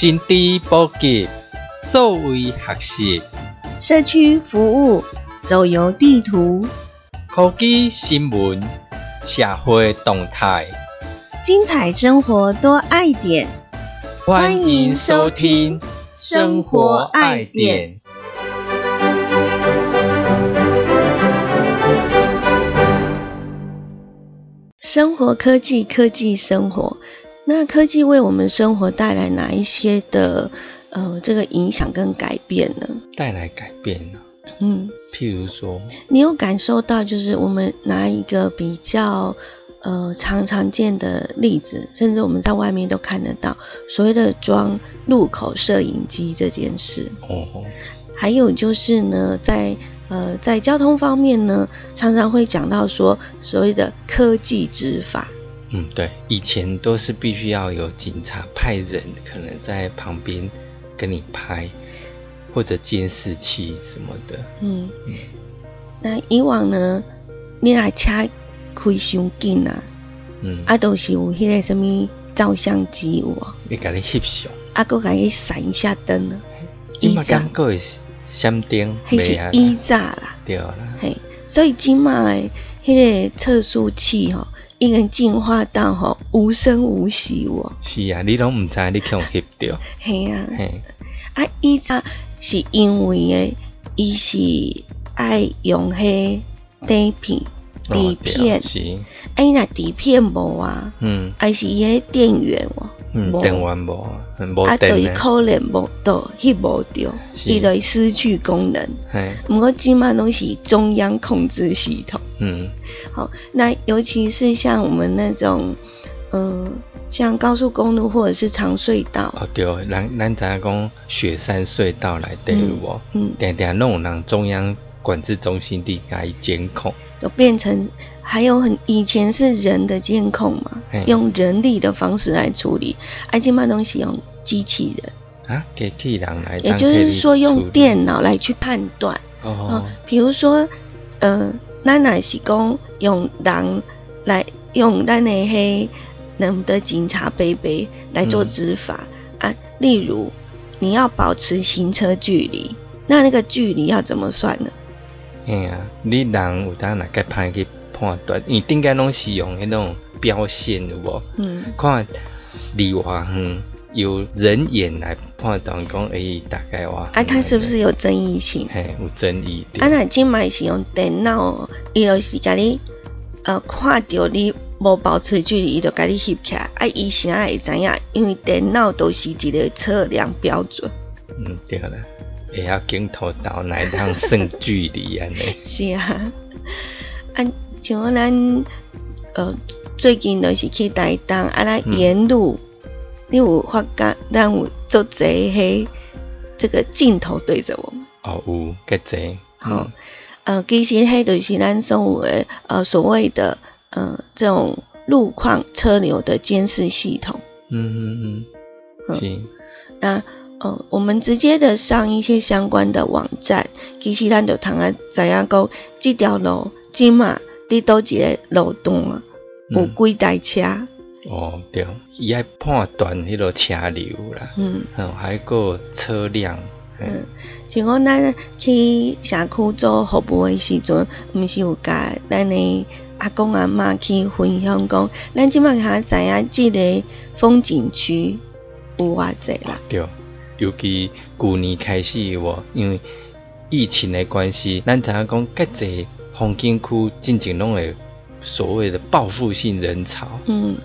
新知普及，数位学习，社区服务，走游地图，科技新闻，社会动态，精彩生活多爱点。欢迎收听《生活爱点》。生活科技，科技生活。那科技为我们生活带来哪一些的呃这个影响跟改变呢？带来改变呢？嗯，譬如说，你有感受到，就是我们拿一个比较呃常常见的例子，甚至我们在外面都看得到所谓的装路口摄影机这件事。哦，还有就是呢，在呃在交通方面呢，常常会讲到说所谓的科技执法。嗯，对，以前都是必须要有警察派人，可能在旁边跟你拍，或者监视器什么的。嗯，那以往呢，你那车开伤紧啊，嗯，啊都是有迄个什么照相机有啊，你甲你翕相，啊搁甲你闪一下灯啊，今嘛感觉会闪灯，迄是啊，依炸啦，对啦，嘿，所以今嘛的迄个测速器吼，已经进化到吼无声无息哦，是啊，你拢毋知你去用翕着，系啊，嘿，啊依炸是因为诶，伊是爱用迄底片哦底片，是，啊伊若底片无啊，嗯。还是伊迄电源哦。嗯，无。电源无，嗯无啊，就伊可能无到翕无着，是。伊就失去功能。嘿，毋过即满拢是中央控制系统，嗯。好，那尤其是像我们那种，嗯、像高速公路或者是长隧道，哦对，咱咱知影讲雪山隧道内底有无？嗯，定定拢有人中央管制中心地来监控，就变成还有很以前是人的监控嘛，用人力的方式来处理，啊，即满东西用机器人，啊，机器人来，也就是说用电脑来去判断。哦。哦，，比如说，呃，咱若是讲用人来用咱的黑咱们的警察贝贝来做嗯执法、啊，例如你要保持行车距离，那那个距离要怎么算呢？嘿啊，你人有当若该歹去判断，伊顶间拢是用迄种标线有无？嗯，看离偌远，由人眼来判断讲，诶、大概偌远啊，它是不是有争议性？嘿有争议点？啊，那今买是用电脑，伊就是甲你呃看着你无保持距离，伊就甲你翕起来，啊，伊啥会知影？因为电脑都是一个测量标准。嗯，对啦，会晓镜头导来当算距离安尼。是啊，啊，像咱呃最近就是去台东，啊，咱嗯。沿路、你有发觉咱有做侪迄这个镜头对着我们，哦，有个侪，好、呃，其实迄就是咱所有的呃所谓的呃这种路况车流的监视系统。嗯嗯嗯，嗯。是，那呃，我们直接的上一些相关的网站，其实咱就通啊知影讲，这条路即嘛伫倒一个路段啊，有嗯。几台车，哦对，伊爱判断迄个车流啦，嗯嗯，还有个车辆，嗯嗯，像讲咱去社区做服务的时阵，毋是有甲咱的阿公阿嬷去分享讲，咱即马下知影即个风景区有偌济啦，对，尤其旧年开始有无，因为疫情的关系，咱知影讲，介济风景区进前拢会所谓的报复性人潮，嗯。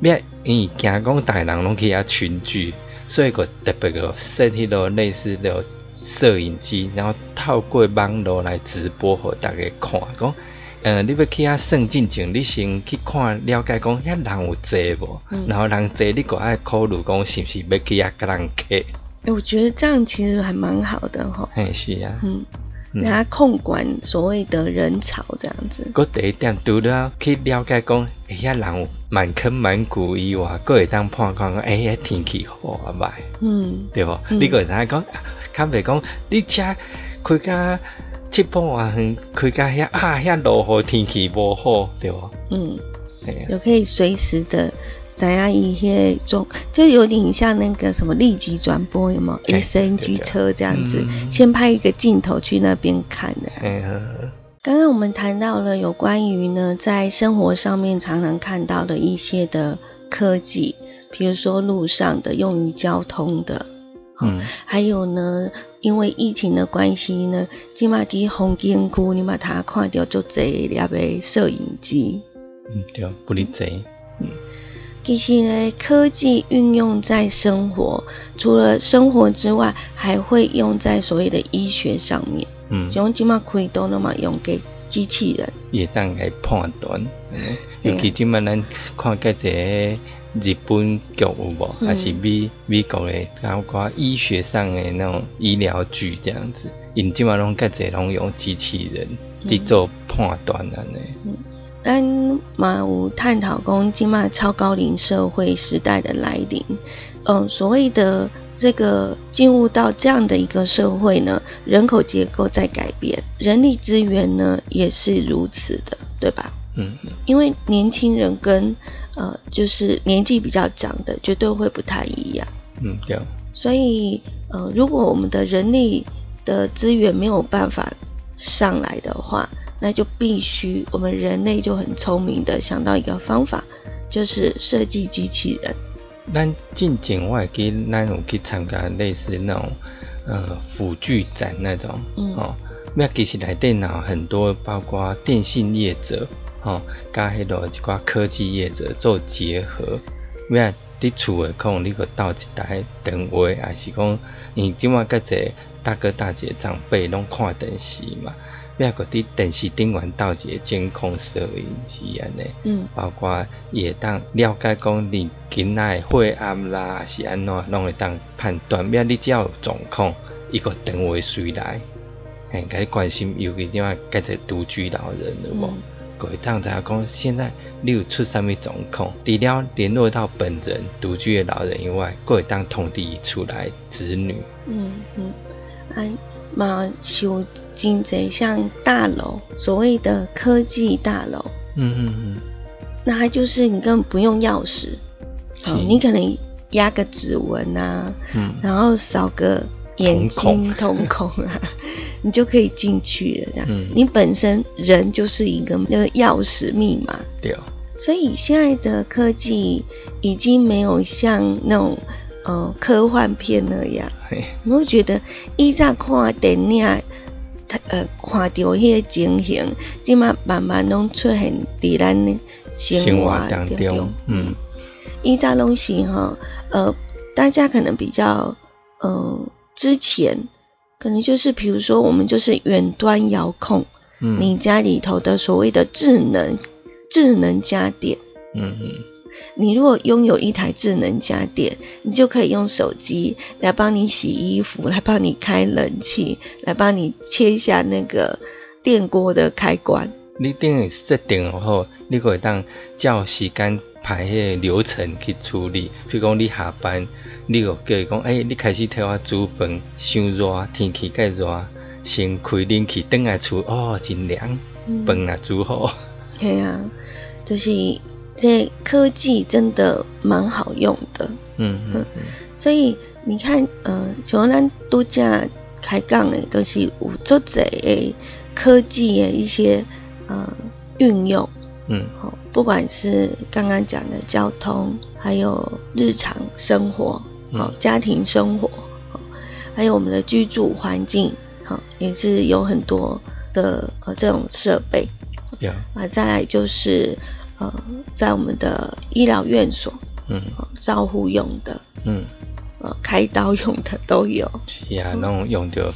要因为惊讲逐个人拢去遐群聚，所以个特别个设迄个类似的摄影机，然后透过网络来直播互大家看，讲，呃，你要去遐算进前，你先去看了解讲遐人有济无，嗯。然后人济你个爱考虑讲是毋是要去遐甲人客，欸我觉得这样其实还蛮好的吼，嘿是啊，嗯。嗯让他控管所谓的人潮这样子。我第一点除了去了解讲，哎呀人有满坑满谷以外，佫会当判断讲，哎呀天气好啊歹。嗯对无？嗯你个会知影讲，较袂讲你车开甲七八外远，开甲遐啊遐落雨天气无好，对无？嗯，嘿啊，就可以随时的怎样一些中，就有点像那个什么立即转播，有吗哎？SNG 车这样子，嗯先拍一个镜头去那边看的。嘿呵呵刚刚我们谈到了有关于呢，在生活上面常常看到的一些的科技，比如说路上的用于交通的，嗯还有呢，因为疫情的关系呢，今嘛伫红景区你把它看到就这粒的摄影机。嗯，对，不理解。其实呢，科技运用在生活，除了生活之外，还会用在所谓的医学上面。嗯，像今嘛开刀那么用给机器人，也当来判断，尤其即摆咱看个一个日本剧有无，嗯。还是美美国的，包括医学上的那种医疗剧这样子，因即摆拢个一拢用机器人去做判断安尼。咱嘛有探讨讲今嘛超高龄社会时代的来临，嗯，所谓的这个进入到这样的一个社会呢，人口结构在改变，人力资源呢也是如此的，对吧？嗯嗯。因为年轻人跟呃就是年纪比较长的绝对会不太一样，嗯，对，所以呃如果我们的人力的资源没有办法上来的话，那就必须我们人类就很聪明的想到一个方法，就是设计机器人。咱进前我会记，咱有去参加类似那种呃辅具展那种，嗯哦，那其实来电脑很多包括电信业者，吼、甲迄落一寡科技业者做结合，要伫厝诶可能你个斗一台电话，也是讲，因即马甲一个大哥大姐长辈拢看电视嘛，咩个伫电视顶悬倒一个监控摄影机安尼。嗯包括也当了解讲你囡仔的血压啦，是安怎，拢会当判断。免你只要有状况，伊个电话随来，嘿，甲你关心，尤其怎啊甲一个独居老人有无？嗯各位当知影讲，现在你有出啥物状况，除了联络到本人独居的老人以外，各会当通知伊厝内子女。嗯嗯，啊嘛有真侪像大楼，所谓的科技大楼，嗯嗯嗯，那它就是你根本不用钥匙，哦，你可能压个指纹啊，嗯。然后扫个眼睛瞳孔。啊，你就可以进去了。这样，嗯。你本身人就是一个那个钥匙密码，对，所以现在的科技已经没有像那种呃科幻片那样，嘿，你会觉得以前看电影。呃，看到迄个情形，即马慢慢拢出现伫咱的生生活活当中，嗯。依照东西哈，呃，大家可能比较，呃，之前可能就是比如说我们就是远端遥控嗯，你家里头的所谓的智能智能家电。嗯嗯你如果拥有一台智能家电，你就可以用手机来帮你洗衣服，来帮你开冷气，来帮你切一下那个电锅的开关。你等于设定好，你可以当照时间排迄个流程去处理。譬如讲你下班，你就叫伊讲，诶、你开始替我煮饭，伤热，天气介热，先开冷气，等下厝哦真凉，嗯饭也煮好。对啊，就是这科技真的蛮好用的。嗯嗯嗯。所以你看，呃，像咱度假开讲的，都是有足侪的科技的一些呃运用，嗯。哦，不管是刚刚讲的交通，还有日常生活，哦嗯，家庭生活，哦，还有我们的居住环境，好、也是有很多的呃这种设备。对，啊。再来就是呃，在我们的医疗院所，嗯哦，照护用的。嗯，呃，开刀用的都有。是啊，拢用着，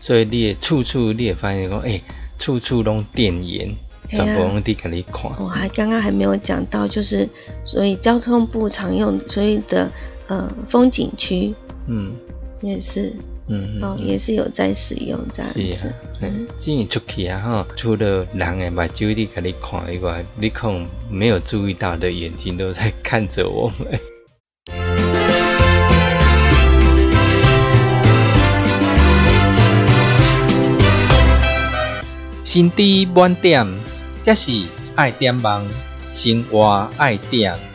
所以你也处处你也发现讲，哎、处处拢电源，嘿啊全部拢伫甲你看。我还刚刚还没有讲到，就是所以交通部常用所以的呃风景区嗯也是嗯嗯哦，嗯也是有在使用这样是子啊。，嗯，只要出去啊吼，除了人的目睭伫甲你看以外，你可能没有注意到的眼睛都在看着我们。心知满点，这是爱点梦，生活爱点。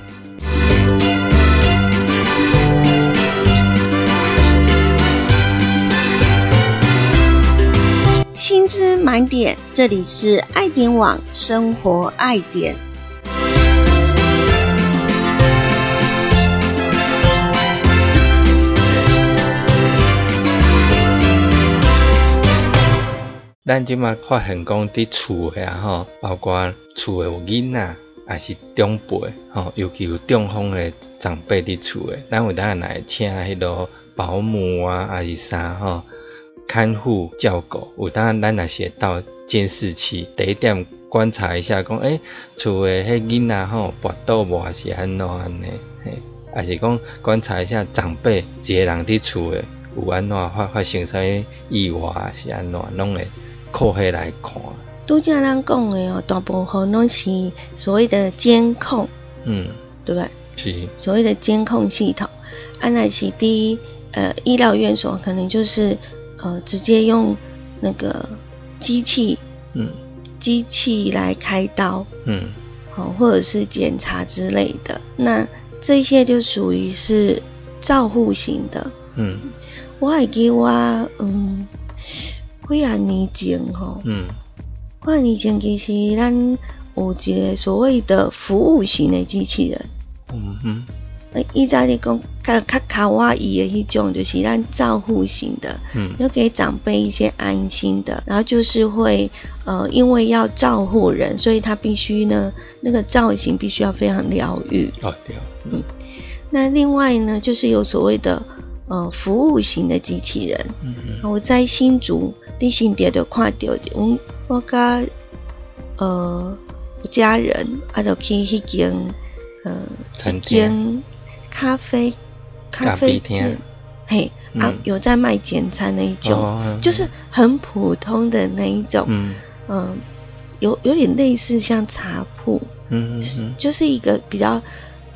新知满点，这里是爱点网生活爱点。咱即马发现讲伫厝诶啊吼，包括厝诶有囡仔，还是长辈吼，尤其有中风诶长辈伫厝诶，咱有当来请迄落保姆啊，还是啥吼，看护照顾，有当咱若是会到监视器，第一点观察一下，讲诶，厝诶迄囡仔吼，跋倒无还是安怎安尼，嘿，也是讲观察一下长辈一个人伫厝诶，有安怎发发生啥意外还是安怎，拢会。靠下来看，拄则咱讲的哦，大部分拢是所谓的监控，嗯，对吧？是所谓的监控系统。安奈西第呃医疗院所可能就是呃直接用那个机器，嗯，机器来开刀，嗯，哦，或者是检查之类的。那这些就属于是照护型的，嗯，我还给我嗯。几啊年前吼，嗯，几啊年前其实咱有一个所谓的服务型的机器人，嗯哼，诶，以前你讲较较卡哇伊的迄种，就是咱照护型的，嗯，就给长辈一些安心的，然后就是会呃，因为要照护人，所以他必须呢，那个造型必须要非常疗愈，哦对，嗯，那另外呢，就是有所谓的。呃，服务型的机器人，我在新竹立新店就看到，我我甲呃家人啊，就去迄间呃一间咖啡咖啡店，嘿啊，有在卖简餐那一种，就是很普通的那一种，嗯，有有点类似像茶铺，嗯就是一个比较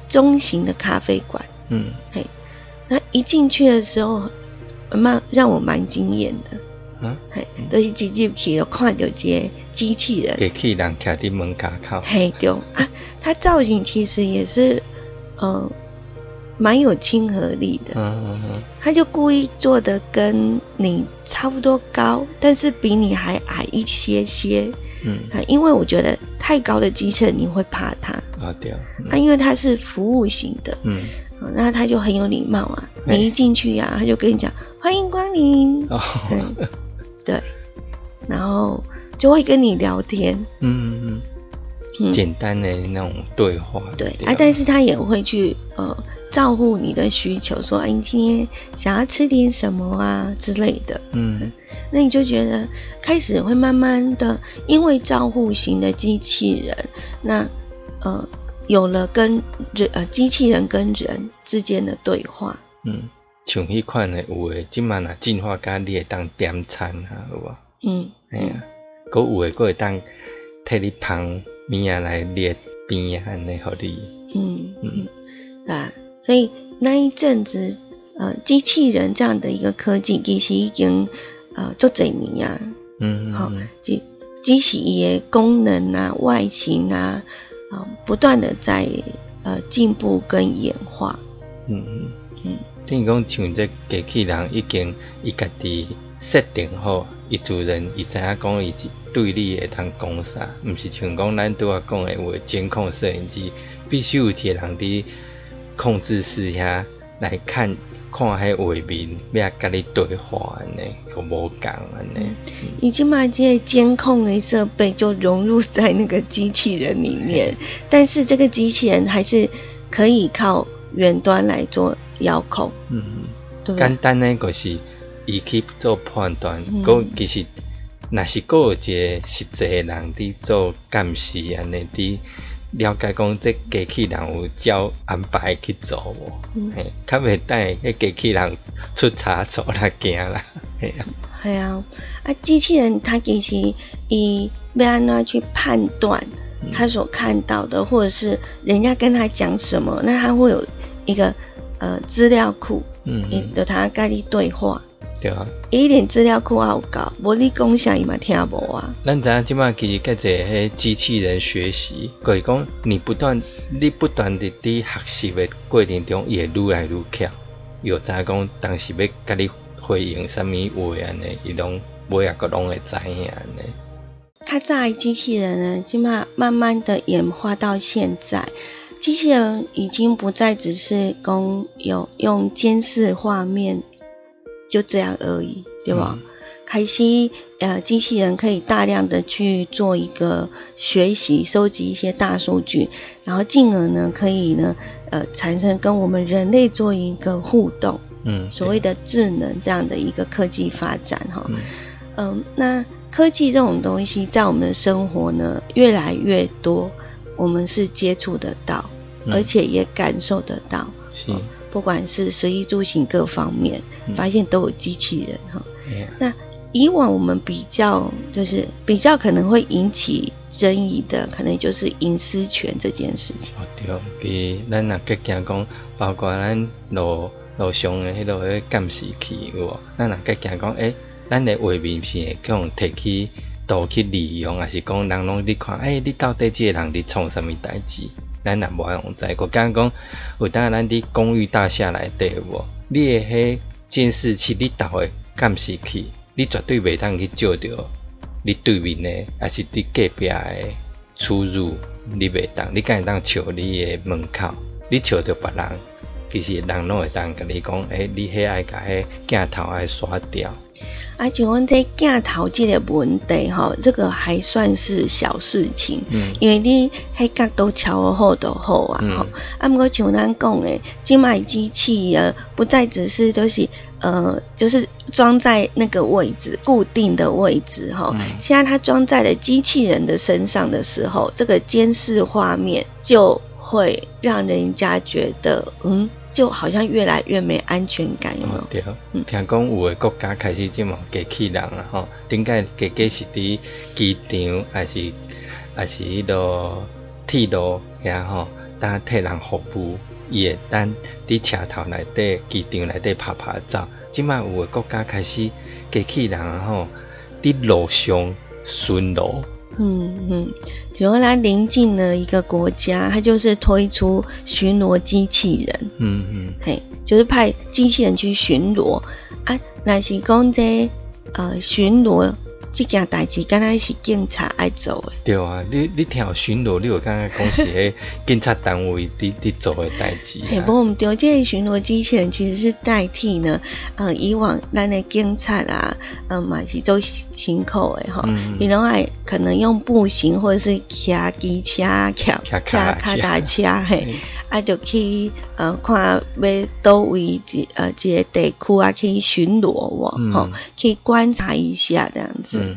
中型的咖啡馆，嗯，嘿。那一进去的时候，蛮让我蛮惊艳的。嗯，嘿，都是直接去看到这机器人，机器人徛伫门口口。嘿，对啊，它造型其实也是，呃，蛮有亲和力的。嗯嗯嗯。他就故意做的跟你差不多高，但是比你还矮一些些。嗯。啊，因为我觉得太高的机器人你会怕它。啊，对。啊，因为它是服务型的。嗯。那他就很有礼貌啊，你一进去呀，他就跟你讲欢迎光临，对对，然后就会跟你聊天，嗯嗯嗯，简单的那种对话，对啊，但是他也会去呃照顾你的需求，说哎，你今天想要吃点什么啊之类的，嗯，那你就觉得开始会慢慢的，因为照护型的机器人，那呃。有了跟人呃机器人跟人之间的对话，嗯，像迄款的有诶，即满啊进化甲你会当点餐啊，有无？嗯，哎呀，佮有诶，佮会当替你旁面啊来列边啊安尼互你，嗯嗯，啊，所以那一阵子呃机器人这样的一个科技其实已经呃足侪年啊，嗯，好，机机器伊诶功能啊外形啊。啊，不断的在呃进步跟演化。嗯嗯。嗯，等于讲像这机器人已经伊家己设定好，伊主人伊知影讲伊对你会通讲啥，毋是像讲咱拄啊讲诶话监控摄影机，必须有一个人伫控制室遐来看。看迄画面，要甲你对话安尼，都无共安尼。已经把这些监控诶设备就融入在那个机器人里面，但是这个机器人还是可以靠远端来做遥控。嗯嗯，简单诶就是伊去做判断，讲其实若是个有一个实际诶人伫做监视安尼伫。了解讲，即机器人有照安排去做无？嘿，较袂等迄机器人出差错啦，惊啦，嘿啊。系啊，啊，机器人它其实伊要安怎去判断他所看到的，或者是人家跟他讲什么，那他会有一个呃资料库，嗯，有他跟你对话。对啊，一点资料库也有够，无你讲啥伊嘛听无啊。咱知影即摆其实甲这迄机器人学习，就是讲你不断你不断的伫学习的过程中，伊会愈来愈强。有知影讲当时要甲你回应啥物话安尼，伊拢每一个拢会知影呢。它在机器人呢，起码慢慢的演化到现在，机器人已经不再只是供有用监视画面就这样而已，对吧？开始呃，机器人可以大量的去做一个学习，收集一些大数据，然后进而呢，可以呢，呃，产生跟我们人类做一个互动，嗯，所谓的智能这样的一个科技发展哈，嗯，那科技这种东西在我们的生活呢越来越多，我们是接触得到，而且也感受得到，是，不管是食衣住行各方面，发现都有机器人哈，那。以往我们比较就是比较可能会引起争议的，可能就是隐私权这件事情。哦，对，给咱若计惊讲，包括咱路路上的迄个监视器，有无？咱若计惊讲，诶，咱的画面是会用摕去倒去利用，还是讲人拢伫看？诶，你到底即个人伫创啥物代志？咱也无用知。我刚讲，有当咱伫公寓大厦内底无？你诶迄监视器，你倒诶监视器。你绝对袂当去照着你对面的，还是你隔壁的出入，你袂当。你敢会当笑你的门口？你笑着别人，其实人拢会当甲你讲，诶，你迄爱甲迄镜头爱刷掉。啊，像阮这镜头这个问题吼，这个还算是小事情，嗯，因为你迄角度调好就好啊，吼。啊，毋过像咱讲诶，即卖机器啊，不再只是就是呃，就是装在那个位置固定的位置哈。现在它装在了机器人的身上的时候，这个监视画面就会让人家觉得，嗯。就好像越来越没安全感，有没有？对，听讲有的国家开始即么机器人啊，吼，顶解机器是伫机场还是还是迄个铁路遐吼，当替人服务，伊会当伫车头内底机场内底拍拍照。即卖有的国家开始机器人啊，吼，伫路上巡逻。嗯嗯，就后来临近了一个国家，它就是推出巡逻机器人。嗯嗯，嘿，就是派机器人去巡逻啊，那是讲这呃巡逻。这件代志，敢若是警察爱做诶。对啊，你你听巡逻，你有刚刚讲是迄 警察单位伫伫做诶代志。嘿，不，毋对，这个巡逻机器人其实是代替呢，呃，以往咱诶警察啊，嗯，嘛是做辛苦诶吼，伊拢爱可能用步行或者是骑机车、骑骑卡达车，嘿。啊，就去呃看要倒位一呃一个地区啊，去巡逻哦，吼，去观察一下这样子。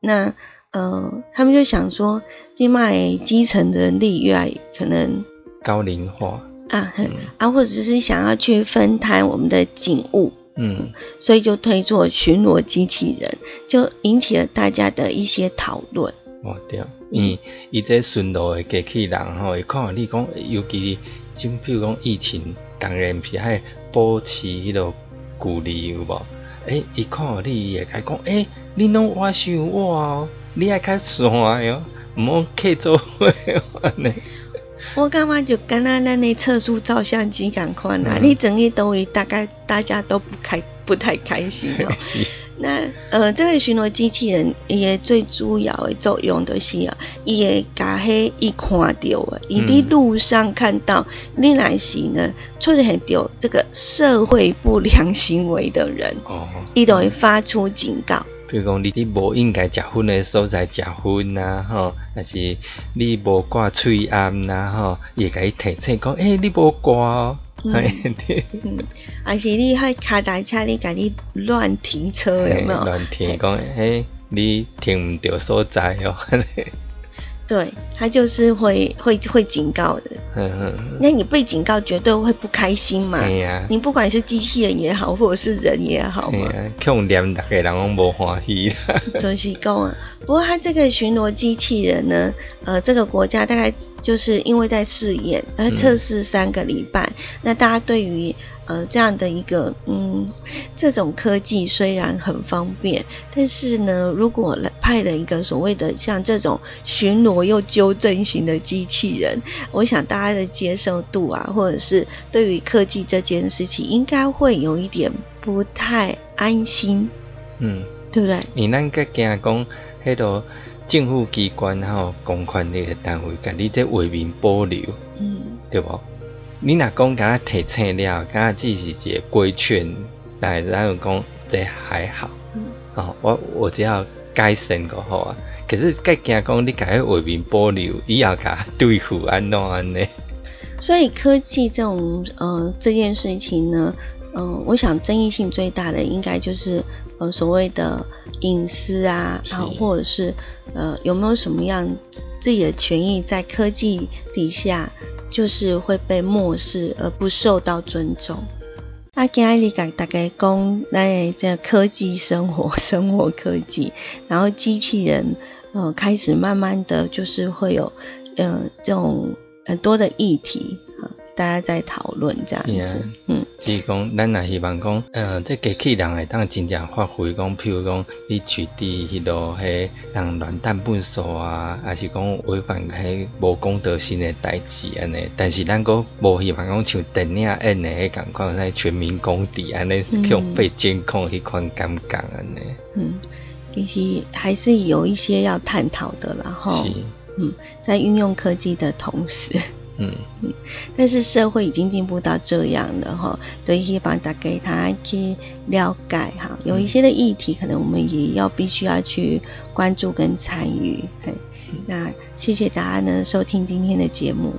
那呃，他们就想说，今麦基层的人力越来可能高龄化。啊，啊，或者是想要去分摊我们的警务，嗯，所以就推出巡逻机器人，就引起了大家的一些讨论。哦，对，伊伊这巡逻的机器人吼，伊看你讲，尤其，就比如讲疫情，当然是还保持迄个距离有无？诶，伊看你也该讲，诶，你拢我想我哦，你爱较散哦，毋好客做伙安尼。我感觉就跟咱咱的测速照相机共款啦，你整个都会大概大家都不开不太开心哦。那呃，这个巡逻机器人也最主要的作用就是啊，也甲迄一看到啊，伊伫路上看到你来时呢，出现着这个社会不良行为的人，哦，伊都会发出警告。比如讲，你你无应该食薰的所在食薰呐，吼，还是你无挂喙安呐，吼，也甲伊提醒讲，诶，你无挂哦。嗯，而且你还卡大车，你家己乱停车有没有？乱停，讲诶，你停唔到所在哦。对，他就是会会会警告的。那你被警告，绝对会不开心嘛？对呀。你不管是机器人也好，或者是人也好嘛。对呀。用念大家人拢无欢喜。就是讲啊，不过他这个巡逻机器人呢，呃，这个国家大概就是因为在试验，呃，测试三个礼拜，那大家对于。呃，这样的一个嗯，这种科技虽然很方便，但是呢，如果派了一个所谓的像这种巡逻又纠正型的机器人，我想大家的接受度啊，或者是对于科技这件事情，应该会有一点不太安心。嗯，对不对？你咱个惊讲，迄个政府机关吼公权力的单位，甲你这画面保留，嗯对无？你若讲甲他提醒了，甲他只是一个规劝，来咱有讲这还好。嗯哦，我我只要改善就好啊。可是计惊讲你甲迄画面保留，以后甲对付安怎安尼？所以科技这种呃这件事情呢，嗯、我想争议性最大的应该就是呃所谓的隐私啊，是然后或者是呃有没有什么样自自己的权益在科技底下就是会被漠视而不受到尊重。啊，今日甲大家讲，咱的这个科技生活，生活科技，然后机器人，呃，开始慢慢的就是会有，呃，这种很多的议题，啊、大家在讨论这样子，嗯只是讲，咱也希望讲，嗯，这机器人会当真正发挥讲，譬如讲，你取缔迄落迄人乱弹粪扫啊，还是讲违反迄无公德心的代志安尼。但是咱个无希望讲像电影演的迄感觉，那全民公敌安尼，去用被监控迄款感觉安尼。嗯，其实还是有一些要探讨的然后，嗯，在运用科技的同时。嗯 嗯，但是社会已经进步到这样了哈，所以希望大家他去了解哈，有一些的议题可能我们也要必须要去关注跟参与。对，那谢谢大家呢收听今天的节目。